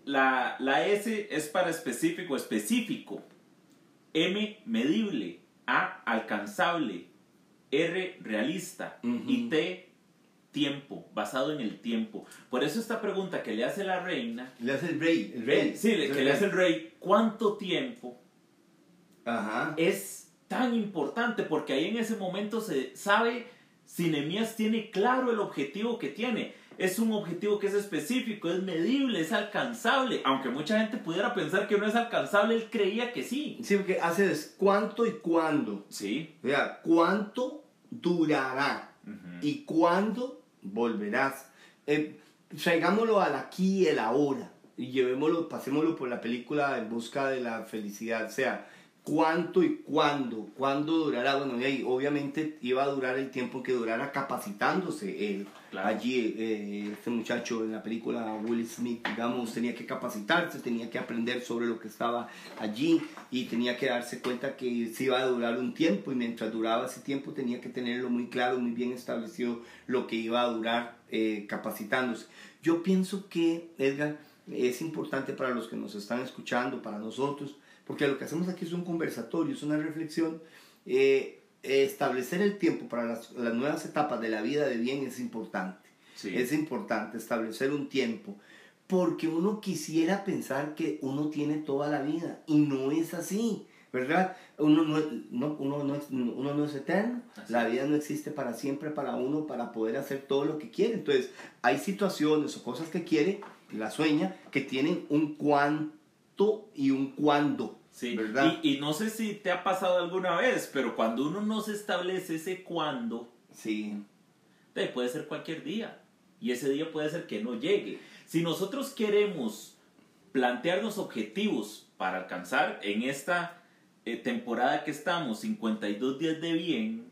Speaker 1: La, la S es para específico, específico. M, medible. A, alcanzable. R, realista. Y T, tiempo, basado en el tiempo. Por eso esta pregunta que le hace la reina,
Speaker 2: Le hace el rey, el rey.
Speaker 1: sí, le- que le hace el rey, ¿cuánto tiempo
Speaker 2: Ajá.
Speaker 1: es tan importante porque ahí en ese momento se sabe si Nehemías tiene claro el objetivo que tiene. Es un objetivo que es específico, es medible, es alcanzable. Aunque mucha gente pudiera pensar que no es alcanzable, él creía que sí.
Speaker 2: Sí, porque hace es cuánto y cuándo.
Speaker 1: Sí.
Speaker 2: Vea, cuánto durará y cuándo volverás. Eh, traigámoslo al aquí y el ahora y llevémoslo, pasémoslo por la película En busca de la felicidad. O sea, cuánto y cuándo, cuándo durará. Bueno, y ahí obviamente iba a durar el tiempo que durara capacitándose él. Allí, eh, este muchacho en la película Will Smith, digamos, tenía que capacitarse, tenía que aprender sobre lo que estaba allí y tenía que darse cuenta que se iba a durar un tiempo y mientras duraba ese tiempo tenía que tenerlo muy claro, muy bien establecido lo que iba a durar eh, capacitándose. Yo pienso que, Edgar, es importante para los que nos están escuchando, para nosotros, porque lo que hacemos aquí es un conversatorio, es una reflexión. Eh, establecer el tiempo para las, nuevas etapas de la vida de bien es importante. Es importante establecer un tiempo, porque uno quisiera pensar que uno tiene toda la vida y no es así. ¿verdad? Uno no, no, uno no, uno no es eterno, la vida no existe para siempre para uno, para poder hacer todo lo que quiere. Entonces, hay situaciones o cosas que quiere, la sueña, que tienen un cuánto y un cuándo.
Speaker 1: Sí, ¿verdad? Y, y, no sé si te ha pasado alguna vez, pero cuando uno no se establece ese cuándo,
Speaker 2: sí.
Speaker 1: puede ser cualquier día. Y ese día puede ser que no llegue. Si nosotros queremos plantearnos objetivos para alcanzar en esta eh, temporada que estamos, 52 días de bien,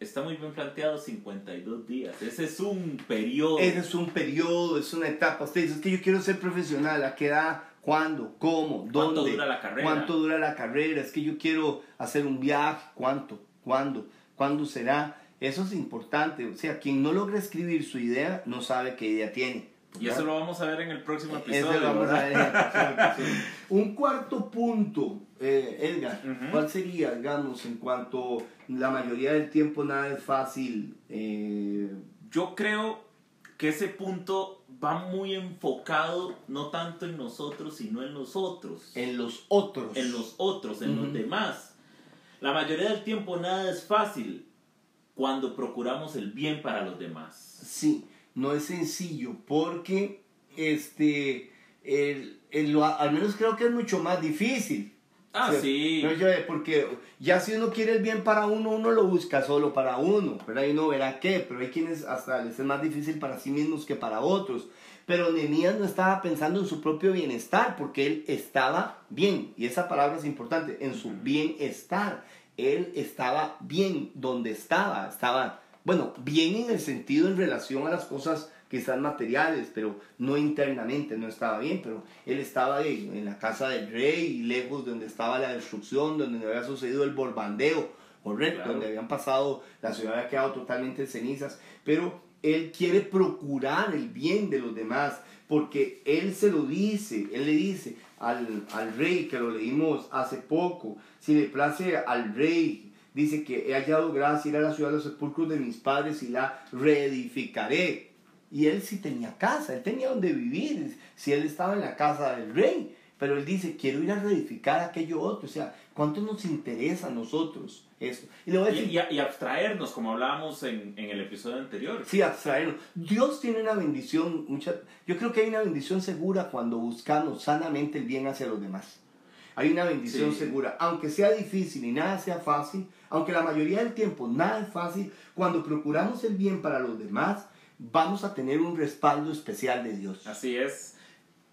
Speaker 1: está muy bien planteado 52 días. Ese es un periodo.
Speaker 2: Ese es un periodo, es una etapa. Usted dice, es que yo quiero ser profesional, ¿a qué edad? ¿Cuándo? ¿Cómo? ¿Dónde?
Speaker 1: ¿Cuánto dura la carrera?
Speaker 2: ¿Cuánto dura la carrera? Es que yo quiero hacer un viaje. ¿Cuánto? ¿Cuándo? ¿Cuándo será? Eso es importante. O sea, quien no logra escribir su idea no sabe qué idea tiene.
Speaker 1: Y eso lo vamos a ver en el próximo episodio.
Speaker 2: Eso lo vamos a ver en el próximo episodio. Un cuarto punto, eh, Edgar, ¿cuál sería, digamos, en cuanto la mayoría del tiempo nada es fácil? Eh,
Speaker 1: Yo creo que ese punto va muy enfocado no tanto en nosotros, sino en los otros.
Speaker 2: En los otros.
Speaker 1: En los otros, en los demás. La mayoría del tiempo nada es fácil cuando procuramos el bien para los demás.
Speaker 2: Sí no es sencillo porque este, el, el, al menos creo que es mucho más difícil.
Speaker 1: Ah, sí.
Speaker 2: Porque ya si uno quiere el bien para uno, uno lo busca solo para uno, pero ahí no verá qué, pero hay quienes hasta les es más difícil para sí mismos que para otros. Pero Nehemías no estaba pensando en su propio bienestar, porque él estaba bien, y esa palabra es importante, en su bienestar. Él estaba bien donde estaba, estaba bueno, bien en el sentido en relación a las cosas quizás materiales, pero no internamente, no estaba bien, pero él estaba en, la casa del rey, lejos de donde estaba la destrucción, donde había sucedido el borbandeo, correcto, donde habían pasado, la ciudad había quedado totalmente en cenizas, pero él quiere procurar el bien de los demás, porque él se lo dice, él le dice al, al rey, que lo leímos hace poco, si le place al rey dice que he hallado gracia, ir a la ciudad de los sepulcros de mis padres y la reedificaré. Y él sí tenía casa, él tenía donde vivir, si él estaba en la casa del rey. Pero él dice, quiero ir a reedificar aquello otro. O sea, ¿cuánto nos interesa a nosotros esto?
Speaker 1: Y, y, abstraernos, como hablábamos en, en, el episodio anterior.
Speaker 2: Sí, abstraernos. Dios tiene una bendición, mucha, yo creo que hay una bendición segura cuando buscamos sanamente el bien hacia los demás. Hay una bendición segura. Aunque sea difícil y nada sea fácil, aunque la mayoría del tiempo nada es fácil, cuando procuramos el bien para los demás, vamos a tener un respaldo especial de Dios.
Speaker 1: Así es.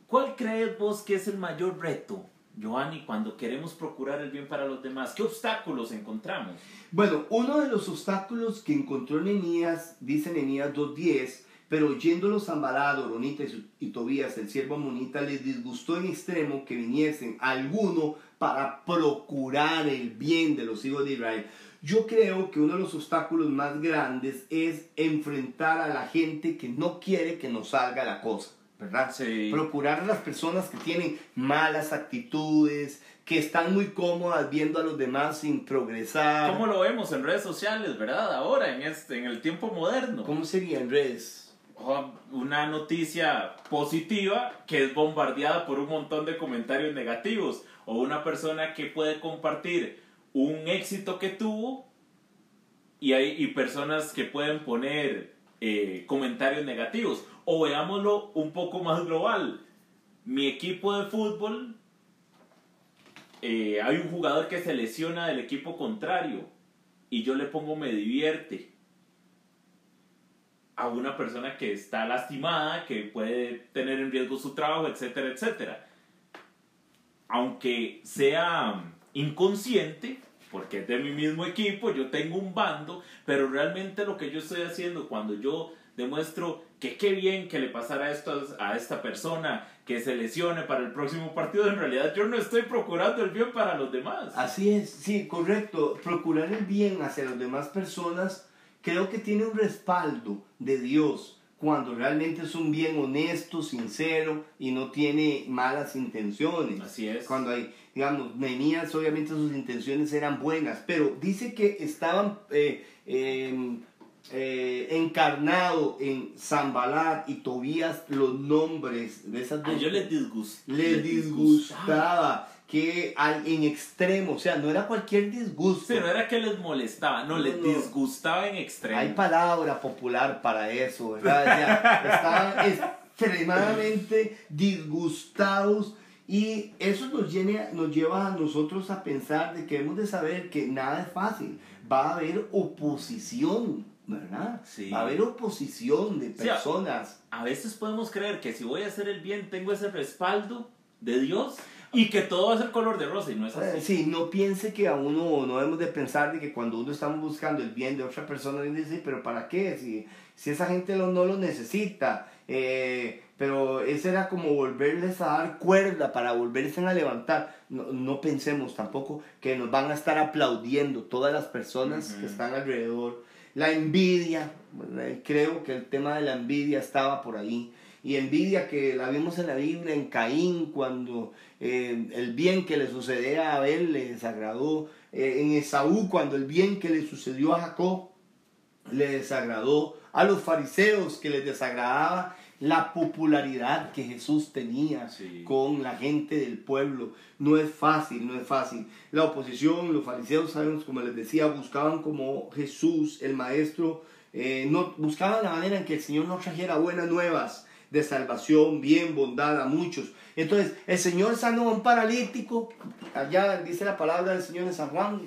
Speaker 1: ¿Cuál crees vos que es el mayor reto, Joanny, cuando queremos procurar el bien para los demás? ¿Qué obstáculos encontramos?
Speaker 2: Bueno, uno de los obstáculos que encontró Nenías, dice Nenías 2.10, pero oyéndolo Zambalá, Doronita y Tobías, el siervo amonita, les disgustó en extremo que viniesen alguno para procurar el bien de los hijos de Israel. Yo creo que uno de los obstáculos más grandes es enfrentar a la gente que no quiere que nos salga la cosa, ¿verdad? Procurar a las personas que tienen malas actitudes, que están muy cómodas viendo a los demás sin progresar.
Speaker 1: ¿Cómo lo vemos en redes sociales, verdad? Ahora, en, este, en el tiempo moderno.
Speaker 2: ¿Cómo sería en redes?
Speaker 1: una noticia positiva que es bombardeada por un montón de comentarios negativos o una persona que puede compartir un éxito que tuvo y hay personas que pueden poner eh, comentarios negativos. O veámoslo un poco más global. Mi equipo de fútbol, eh, hay un jugador que se lesiona del equipo contrario y yo le pongo me divierte a una persona que está lastimada, que puede tener en riesgo su trabajo, etcétera, etcétera. Aunque sea inconsciente, porque es de mi mismo equipo, yo tengo un bando, pero realmente lo que yo estoy haciendo cuando yo demuestro que qué bien que le pasara esto a esta persona, que se lesione para el próximo partido, en realidad yo no estoy procurando el bien para los demás.
Speaker 2: Así es, sí, correcto. Procurar el bien hacia las demás personas creo que tiene un respaldo de Dios cuando realmente es un bien honesto, sincero y no tiene malas intenciones.
Speaker 1: Así es.
Speaker 2: Cuando hay, digamos, Nehemías obviamente sus intenciones eran buenas, pero dice que estaban eh, eh, eh, encarnado en Zambalat y Tobías los nombres de esas
Speaker 1: A
Speaker 2: dos.
Speaker 1: yo les disgustaba.
Speaker 2: les disgustaba que al, en extremo, o sea, no era cualquier disgusto.
Speaker 1: Sí, no era que les molestaba, no,
Speaker 2: No,
Speaker 1: les
Speaker 2: no.
Speaker 1: disgustaba en extremo.
Speaker 2: Hay palabra popular para eso, ¿verdad? O sea, estaban extremadamente disgustados y eso nos, llena- nos lleva a nosotros a pensar de que hemos de saber que nada es fácil. Va a haber oposición, ¿verdad?
Speaker 1: Sí.
Speaker 2: Va a haber oposición de
Speaker 1: Sí, a-
Speaker 2: personas.
Speaker 1: A veces podemos creer que si voy a hacer el bien tengo ese respaldo de Dios y que todo va a ser color de rosa y no es
Speaker 2: Eh,
Speaker 1: así.
Speaker 2: Sí, no piense que a uno no debemos de pensar de que cuando uno estamos buscando el bien de otra persona, uno dice, pero ¿para qué? Si, si esa gente lo- no lo necesita. Eh, pero ese era como volverles a dar cuerda para volverse a levantar. No, no pensemos tampoco que nos van a estar aplaudiendo todas las personas
Speaker 1: Ujú.
Speaker 2: que están alrededor. La envidia, ¿verdad? creo que el tema de la envidia estaba por ahí. Y envidia que la vimos en la Biblia, en Caín, cuando eh, el bien que le sucedía a Abel le desagradó. Eh, en Esaú, cuando el bien que le sucedió a Jacob le desagradó. A los fariseos que les desagradaba la popularidad que Jesús tenía
Speaker 1: Sí.
Speaker 2: con la gente del pueblo. No es fácil, no es fácil. La oposición, los fariseos, sabemos, como les decía, buscaban como Jesús, el maestro, eh, no, buscaban la manera en que el Señor nos trajera buenas nuevas de salvación, bien, bondad a muchos. Entonces, el Señor sanó a un paralítico, allá dice la palabra del Señor en San Juan,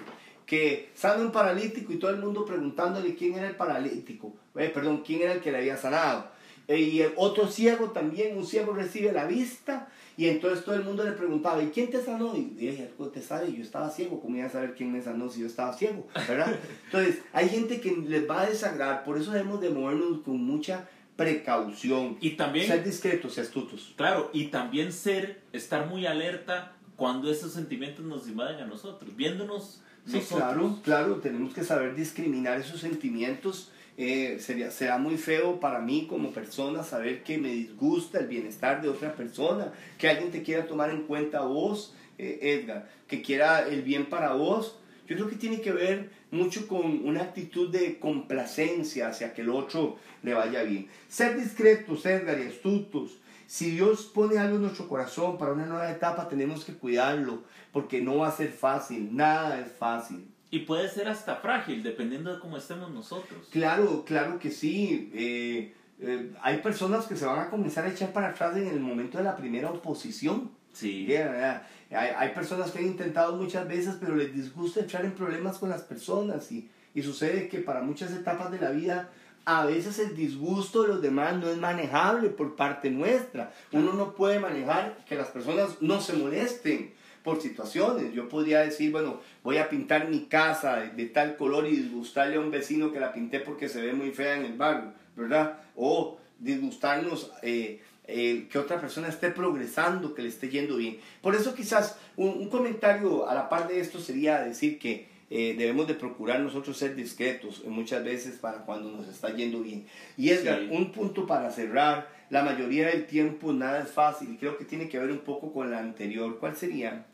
Speaker 2: que sana a un paralítico y todo el mundo preguntándole quién era el paralítico, eh, perdón, quién era el que le había sanado. Eh, y el otro ciego también, un ciego recibe la vista y entonces todo el mundo le preguntaba, ¿y quién te sanó? Y dije, algo te sabe, yo estaba ciego, ¿cómo iba a saber quién me sanó si yo estaba ciego? ¿Verdad? Entonces, hay gente que les va a desagradar, por eso debemos de movernos con mucha precaución.
Speaker 1: Y también,
Speaker 2: Ser discretos y astutos.
Speaker 1: claro, y también ser, estar muy alerta cuando esos sentimientos nos invaden a nosotros, viéndonos
Speaker 2: Sí,
Speaker 1: nosotros.
Speaker 2: claro, claro, tenemos que saber discriminar esos sentimientos. Eh, sería, será muy feo para mí como persona saber que me disgusta el bienestar de otra persona, que alguien te quiera tomar en cuenta a vos, eh, Edgar, que quiera el bien para vos. Yo creo que tiene que ver mucho con una actitud de complacencia hacia que el otro le vaya bien. Ser discretos, Edgar, y astutos. Si Dios pone algo en nuestro corazón para una nueva etapa, tenemos que cuidarlo, porque no va a ser fácil, nada es fácil.
Speaker 1: Y puede ser hasta frágil, dependiendo de cómo estemos nosotros.
Speaker 2: Claro, claro que sí. Eh, eh, hay personas que se van a comenzar a echar para atrás en el momento de la primera oposición.
Speaker 1: Sí.
Speaker 2: Hay, hay personas que han intentado muchas veces, pero les disgusta entrar en problemas con las personas y, y sucede que para muchas etapas de la vida a veces el disgusto de los demás no es manejable por parte nuestra. Uno no puede manejar que las personas no se molesten por situaciones. Yo podría decir, bueno, voy a pintar mi casa de, de tal color y disgustarle a un vecino que la pinté porque se ve muy fea en el barrio, ¿verdad? O disgustarnos eh, eh, que otra persona esté progresando, que le esté yendo bien. Por eso quizás un, un comentario a la par de esto sería decir que eh, debemos de procurar nosotros ser discretos muchas veces para cuando nos está yendo bien. Y Edgar,
Speaker 1: Sí.
Speaker 2: un punto para cerrar, la mayoría del tiempo nada es fácil y creo que tiene que ver un poco con la anterior. ¿Cuál sería?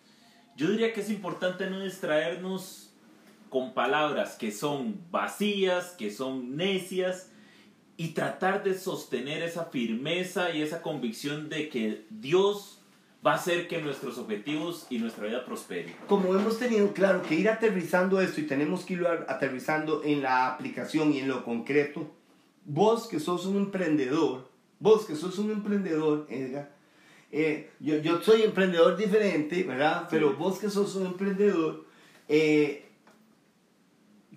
Speaker 1: Yo diría que es importante no distraernos con palabras que son vacías, que son necias, y tratar de sostener esa firmeza y esa convicción de que Dios va a hacer que nuestros objetivos y nuestra vida prospere.
Speaker 2: Como hemos tenido, claro, que ir aterrizando esto y tenemos que ir aterrizando en la aplicación y en lo concreto, vos que sos un emprendedor, vos que sos un emprendedor, Edgar, eh, yo, yo, soy emprendedor diferente, ¿verdad? Pero vos que sos un emprendedor, eh,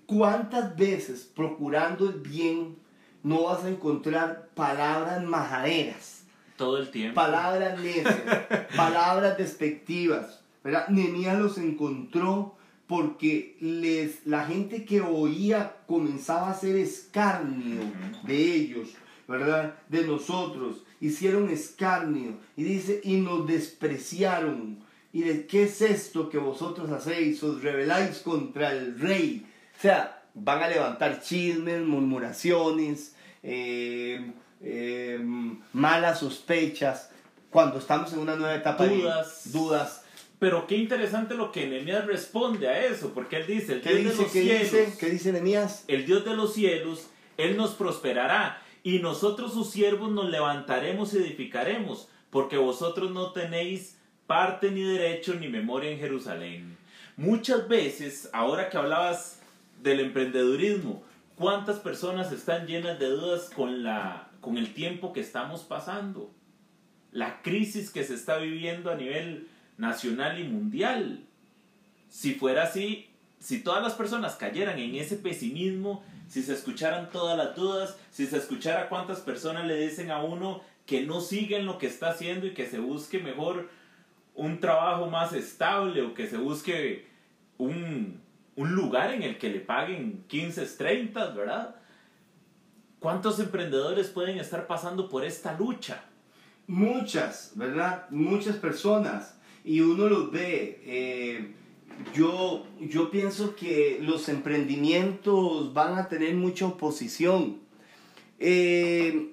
Speaker 2: ¿cuántas veces procurando el bien no vas a encontrar palabras majaderas?
Speaker 1: Todo el tiempo.
Speaker 2: Palabras necias, palabras despectivas, ¿verdad? Nehemías los encontró porque les, la gente que oía comenzaba a hacer escarnio de ellos, ¿verdad? De nosotros. Hicieron escarnio. Y dice, y nos despreciaron. Y de, ¿qué es esto que vosotros hacéis? Os rebeláis contra el rey. O sea, van a levantar chismes, murmuraciones, eh, eh, malas sospechas. Cuando estamos en una nueva etapa
Speaker 1: dudas.
Speaker 2: dudas
Speaker 1: pero qué interesante lo que Nehemías responde a eso, porque él dice, el
Speaker 2: Dios
Speaker 1: de los
Speaker 2: ¿qué
Speaker 1: cielos,
Speaker 2: dice? ¿Qué dice Nehemías?
Speaker 1: El Dios de los cielos, Él nos prosperará, y nosotros sus siervos nos levantaremos y edificaremos, porque vosotros no tenéis parte ni derecho ni memoria en Jerusalén. Muchas veces, ahora que hablabas del emprendedurismo, ¿cuántas personas están llenas de dudas con, la, con el tiempo que estamos pasando? La crisis que se está viviendo a nivel nacional y mundial. Si fuera así, si todas las personas cayeran en ese pesimismo, si se escucharan todas las dudas, si se escuchara cuántas personas le dicen a uno que no siguen lo que está haciendo y que se busque mejor un trabajo más estable o que se busque un, un lugar en el que le paguen 15, 30, ¿verdad? ¿Cuántos emprendedores pueden estar pasando por esta lucha?
Speaker 2: Muchas, ¿verdad? Muchas personas y uno los ve. Eh, yo, yo pienso que los emprendimientos van a tener mucha oposición. Eh,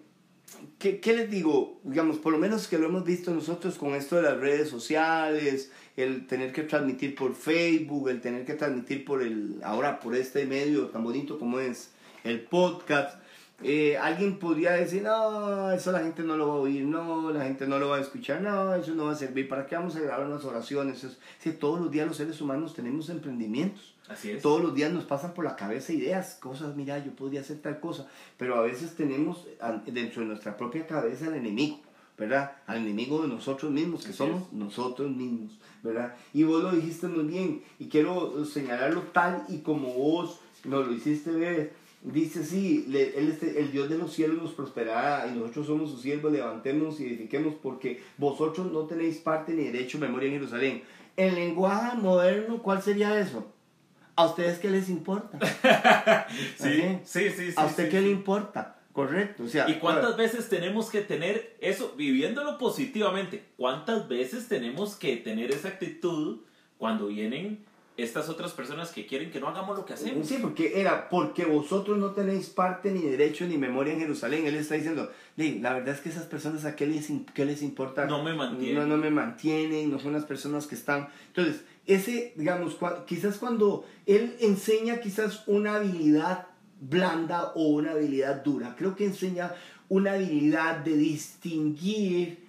Speaker 2: ¿qué, ¿qué, les digo? Digamos, por lo menos que lo hemos visto nosotros con esto de las redes sociales, el tener que transmitir por Facebook, el tener que transmitir por el, ahora por este medio tan bonito como es el podcast. Eh, alguien podría decir, no, eso la gente no lo va a oír, no, la gente no lo va a escuchar, no, eso no va a servir, ¿para qué vamos a grabar unas oraciones? si todos los días los seres humanos tenemos emprendimientos.
Speaker 1: Así es.
Speaker 2: Todos los días nos pasan por la cabeza ideas, cosas, mira, yo podría hacer tal cosa, pero a veces tenemos dentro de nuestra propia cabeza al enemigo, ¿verdad? Al enemigo de nosotros mismos, que somos nosotros mismos, ¿verdad? Y vos lo dijiste muy bien, y quiero señalarlo tal y como vos nos lo hiciste ver Dice, sí, él este, el Dios de los cielos nos prosperará y nosotros somos sus siervos, levantemos y edifiquemos porque vosotros no tenéis parte ni derecho memoria en Jerusalén. En lenguaje moderno, ¿cuál sería eso? ¿A ustedes qué les importa?
Speaker 1: sí, sí, sí,
Speaker 2: ¿A usted qué le importa? Correcto. O sea,
Speaker 1: ¿Y cuántas veces tenemos que tener eso, viviéndolo positivamente? ¿Cuántas veces tenemos que tener esa actitud cuando vienen estas otras personas que quieren que no hagamos lo que hacemos.
Speaker 2: Sí, porque era, porque vosotros no tenéis parte ni derecho ni memoria en Jerusalén. Él está diciendo, la verdad es que esas personas a qué les, qué les importa.
Speaker 1: No me mantienen.
Speaker 2: No, no me mantienen, no son las personas que están. Entonces, ese, digamos, quizás cuando él enseña quizás una habilidad blanda o una habilidad dura, creo que enseña una habilidad de distinguir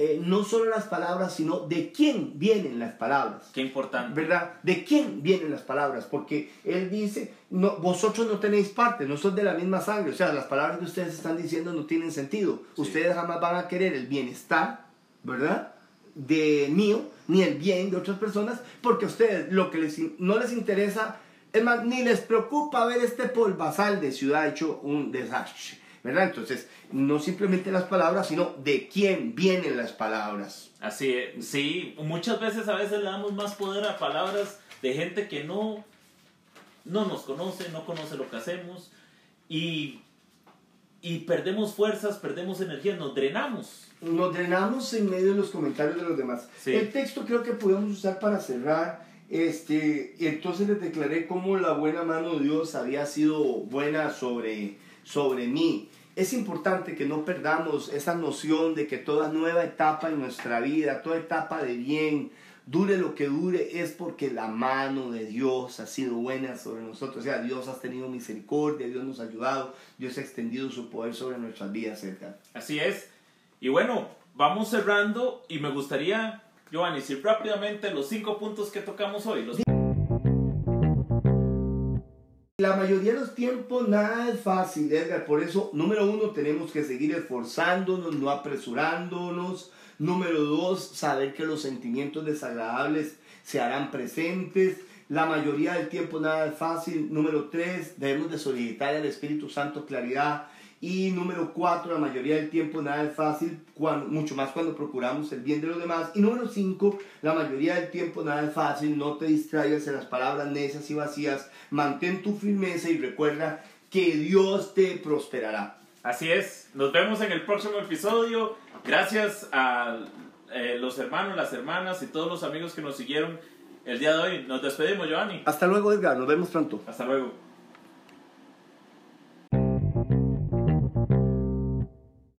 Speaker 2: eh, no solo las palabras, sino de quién vienen las palabras.
Speaker 1: Qué importante.
Speaker 2: ¿Verdad? De quién vienen las palabras, porque él dice, no, vosotros no tenéis parte, no son de la misma sangre, o sea, las palabras que ustedes están diciendo no tienen sentido. Ustedes jamás van a querer el bienestar, ¿verdad? De mío, ni el bien de otras personas, porque a ustedes lo que les, no les interesa, es más, ni les preocupa ver este polvazal de ciudad hecho un desastre. ¿Verdad? Entonces, no simplemente las palabras, sino de quién vienen las palabras.
Speaker 1: Así es, sí, muchas veces a veces le damos más poder a palabras de gente que no, no nos conoce, no conoce lo que hacemos y, y perdemos fuerzas, perdemos energía, nos drenamos.
Speaker 2: Nos drenamos en medio de los comentarios de los demás. El texto creo que podemos usar para cerrar. Este, entonces les declaré cómo la buena mano de Dios había sido buena sobre, sobre mí. Es importante que no perdamos esa noción de que toda nueva etapa en nuestra vida, toda etapa de bien, dure lo que dure, es porque la mano de Dios ha sido buena sobre nosotros. O sea, Dios ha tenido misericordia, Dios nos ha ayudado, Dios ha extendido su poder sobre nuestras vidas, cerca.
Speaker 1: Así es. Y bueno, vamos cerrando y me gustaría Giovanni, si rápidamente los cinco puntos que tocamos hoy. Los...
Speaker 2: La mayoría de los tiempos nada es fácil, Edgar. Por eso, número uno, tenemos que seguir esforzándonos, no apresurándonos. Número dos, saber que los sentimientos desagradables se harán presentes. La mayoría del tiempo nada es fácil. Número tres, debemos de solicitar al Espíritu Santo claridad. Y número cuatro, la mayoría del tiempo nada es fácil, cuando, mucho más cuando procuramos el bien de los demás. Y número cinco, la mayoría del tiempo nada es fácil, no te distraigas en las palabras necias y vacías, mantén tu firmeza y recuerda que Dios te prosperará.
Speaker 1: Así es, nos vemos en el próximo episodio. Gracias a eh, los hermanos, las hermanas y todos los amigos que nos siguieron el día de hoy. Nos despedimos, Giovanni.
Speaker 2: Hasta luego, Edgar, nos vemos pronto.
Speaker 1: Hasta luego.